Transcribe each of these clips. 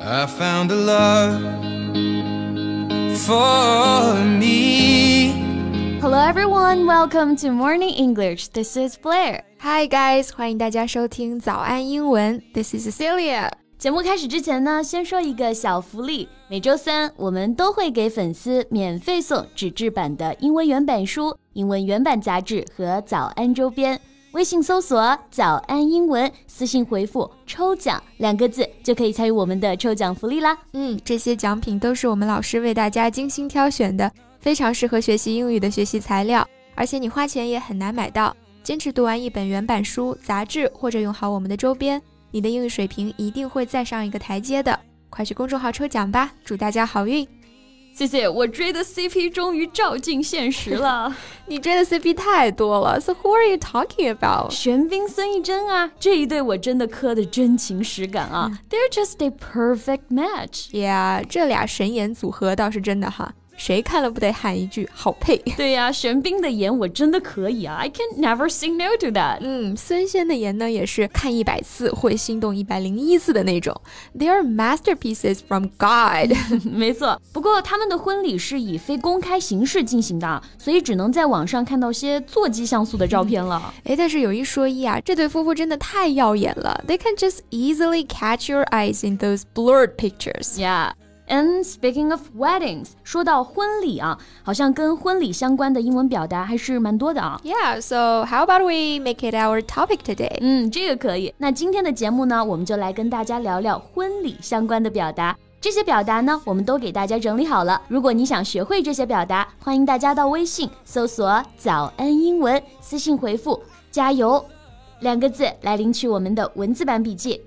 I found a love for me. Hello everyone, welcome to Morning English. This is Blair. Hi guys，欢迎大家收听早安英文。This is Cecilia。节目开始之前呢，先说一个小福利。每周三我们都会给粉丝免费送纸质版的英文原版书、英文原版杂志和早安周边。 微信搜索“早安英文”，私信回复“抽奖”两个字，就可以参与我们的抽奖福利啦。嗯，这些奖品都是我们老师为大家精心挑选的，非常适合学习英语的学习材料，而且你花钱也很难买到。坚持读完一本原版书、杂志，或者用好我们的周边，你的英语水平一定会再上一个台阶的。快去公众号抽奖吧，祝大家好运！谢谢，我追的 CP 终于照进现实了。你追的 CP 太多了，So who are you talking about？玄彬、孙艺珍啊，这一对我真的磕的真情实感啊。They're just a perfect match。Yeah，这俩神颜组合倒是真的哈。谁看了不得喊一句好配？对呀，玄彬的颜我真的可以啊，I can never say no to that。嗯，孙仙的颜呢也是看一百次会心动一百零一次的那种。They are masterpieces from God。没错，不过他们的婚礼是以非公开形式进行的，所以只能在网上看到些座机像素的照片了。哎，但是有一说一啊，这对夫妇真的太耀眼了。They can just easily catch your eyes in those blurred pictures. Yeah. And speaking of weddings，说到婚礼啊，好像跟婚礼相关的英文表达还是蛮多的啊。Yeah, so how about we make it our topic today？嗯，这个可以。那今天的节目呢，我们就来跟大家聊聊婚礼相关的表达。这些表达呢，我们都给大家整理好了。如果你想学会这些表达，欢迎大家到微信搜索“早安英文”，私信回复“加油”两个字来领取我们的文字版笔记。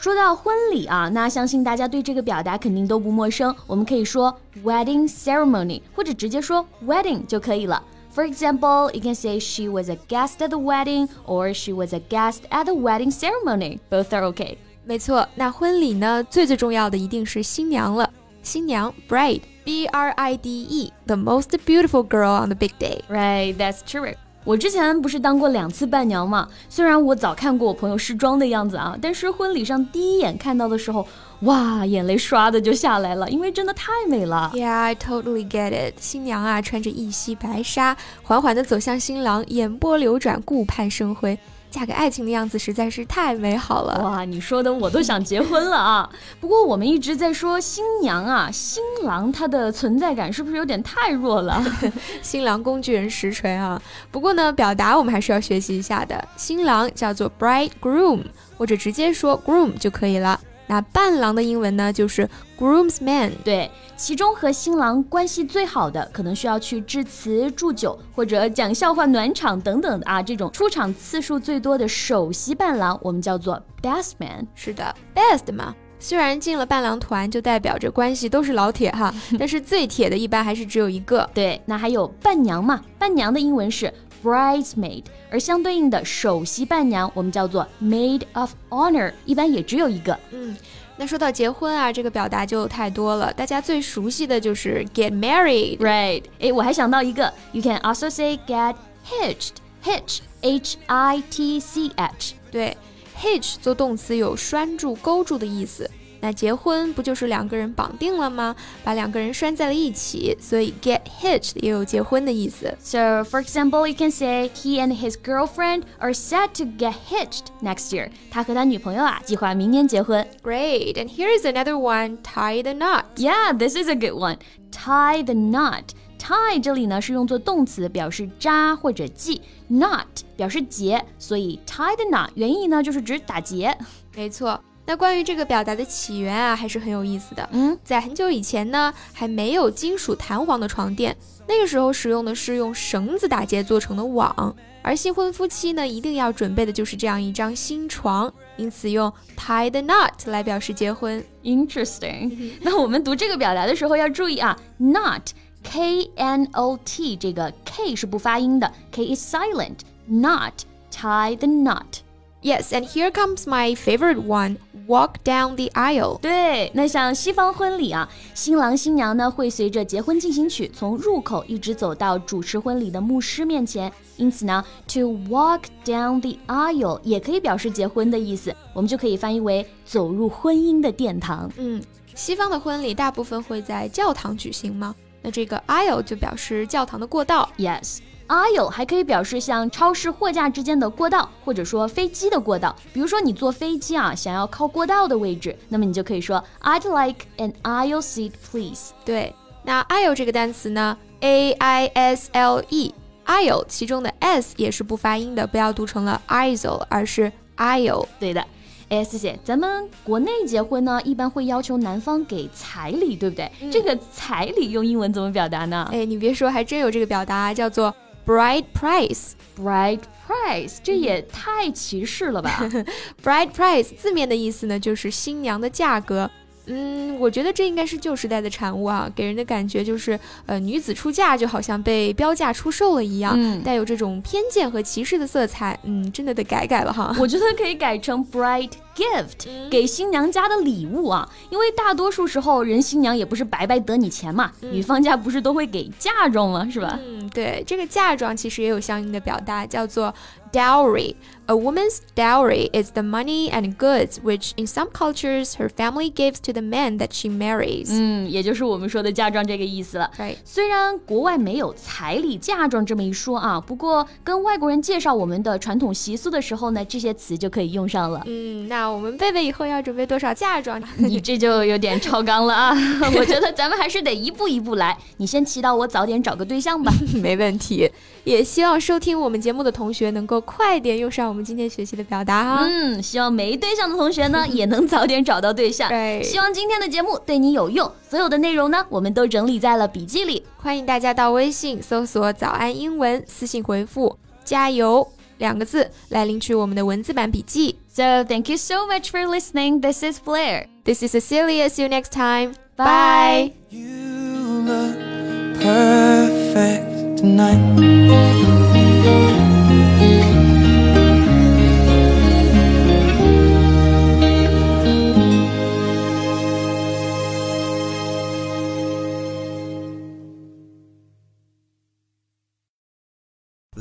说到婚礼啊，那相信大家对这个表达肯定都不陌生。我们可以说 wedding ceremony，或者直接说 wedding 就可以了。For example, you can say she was a guest at the wedding or she was a guest at the wedding ceremony. Both are okay. 没错，那婚礼呢，最最重要的一定是新娘了。新娘 bride, B R I D E, the most beautiful girl on the big day. Right, that's true. 我之前不是当过两次伴娘嘛？虽然我早看过我朋友试妆的样子啊，但是婚礼上第一眼看到的时候，哇，眼泪唰的就下来了，因为真的太美了。Yeah, I totally get it。新娘啊，穿着一袭白纱，缓缓地走向新郎，眼波流转，顾盼生辉。嫁给爱情的样子实在是太美好了哇！你说的我都想结婚了啊。不过我们一直在说新娘啊，新郎他的存在感是不是有点太弱了？新郎工具人实锤啊。不过呢，表达我们还是要学习一下的。新郎叫做 bride groom，或者直接说 groom 就可以了。那伴郎的英文呢，就是 groomsman。对，其中和新郎关系最好的，可能需要去致辞、祝酒或者讲笑话暖场等等的啊，这种出场次数最多的首席伴郎，我们叫做 best man。是的，best 嘛。虽然进了伴郎团，就代表着关系都是老铁哈，但是最铁的一般还是只有一个。对，那还有伴娘嘛？伴娘的英文是。bridesmaid，而相对应的首席伴娘我们叫做 maid of honor，一般也只有一个。嗯，那说到结婚啊，这个表达就太多了，大家最熟悉的就是 get married，right？哎，我还想到一个，you can also say get hitched，hitch，h i t c h，对，hitch 做动词有拴住、勾住的意思。那结婚不就是两个人绑定了吗？把两个人拴在了一起，所以 get hitched 也有结婚的意思。So for example, you can say he and his girlfriend are set to get hitched next year. 他和他女朋友啊，计划明年结婚。Great, and here is another one: tie the knot. Yeah, this is a good one. Tie the knot. Tie 这里呢是用作动词，表示扎或者系；knot 表示结，所以 tie the knot 原意呢就是指打结。没错。 那关于这个表达的起源啊，还是很有意思的。嗯，在很久以前呢，还没有金属弹簧的床垫，那个时候使用的是用绳子打结做成的网，而新婚夫妻呢，一定要准备的就是这样一张新床，因此用 tie the knot 来表示结婚。Interesting。那我们读这个表达的时候要注意啊，knot，k n o t，这个 k 是不发音的，k is silent，not tie the knot。Yes, and here comes my favorite one. Walk down the aisle. 对，那像西方婚礼啊，新郎新娘呢会随着结婚进行曲从入口一直走到主持婚礼的牧师面前，因此呢，to walk down the aisle 也可以表示结婚的意思，我们就可以翻译为走入婚姻的殿堂。嗯，西方的婚礼大部分会在教堂举行吗？那这个 aisle 就表示教堂的过道。Yes。Aisle 还可以表示像超市货架之间的过道，或者说飞机的过道。比如说你坐飞机啊，想要靠过道的位置，那么你就可以说 I'd like an aisle seat, please。对，那 aisle 这个单词呢，a i s l e，aisle 其中的 s 也是不发音的，不要读成了 aisle，而是 aisle。对的。哎，谢谢，咱们国内结婚呢，一般会要求男方给彩礼，对不对？这个彩礼用英文怎么表达呢？哎，你别说，还真有这个表达，叫做。Bride price, bride price，这也太歧视了吧！Bride price 字面的意思呢，就是新娘的价格。嗯，我觉得这应该是旧时代的产物啊，给人的感觉就是，呃，女子出嫁就好像被标价出售了一样，带有这种偏见和歧视的色彩。嗯，真的得改改了哈。我觉得可以改成 bride gift，给新娘家的礼物啊，因为大多数时候人新娘也不是白白得你钱嘛，女方家不是都会给嫁妆吗？是吧？嗯，对，这个嫁妆其实也有相应的表达，叫做。Dowry. A woman's dowry is the money and goods which, in some cultures, her family gives to the man that she marries. 嗯，也就是我们说的嫁妆这个意思了。Right. 虽然国外没有彩礼、嫁妆这么一说啊，不过跟外国人介绍我们的传统习俗的时候呢，这些词就可以用上了。嗯，那我们贝贝以后要准备多少嫁妆？你这就有点超纲了啊！我觉得咱们还是得一步一步来。你先祈祷我早点找个对象吧。没问题。也希望收听我们节目的同学能够。快点用上我们今天学习的表达哈！嗯，希望没对象的同学呢也能早点找到对象。对，希望今天的节目对你有用。所有的内容呢，我们都整理在了笔记里。欢迎大家到微信搜索“早安英文”，私信回复“加油”两个字来领取我们的文字版笔记。So thank you so much for listening. This is Blair. This is Cecilia. See you next time. Bye. You look perfect tonight.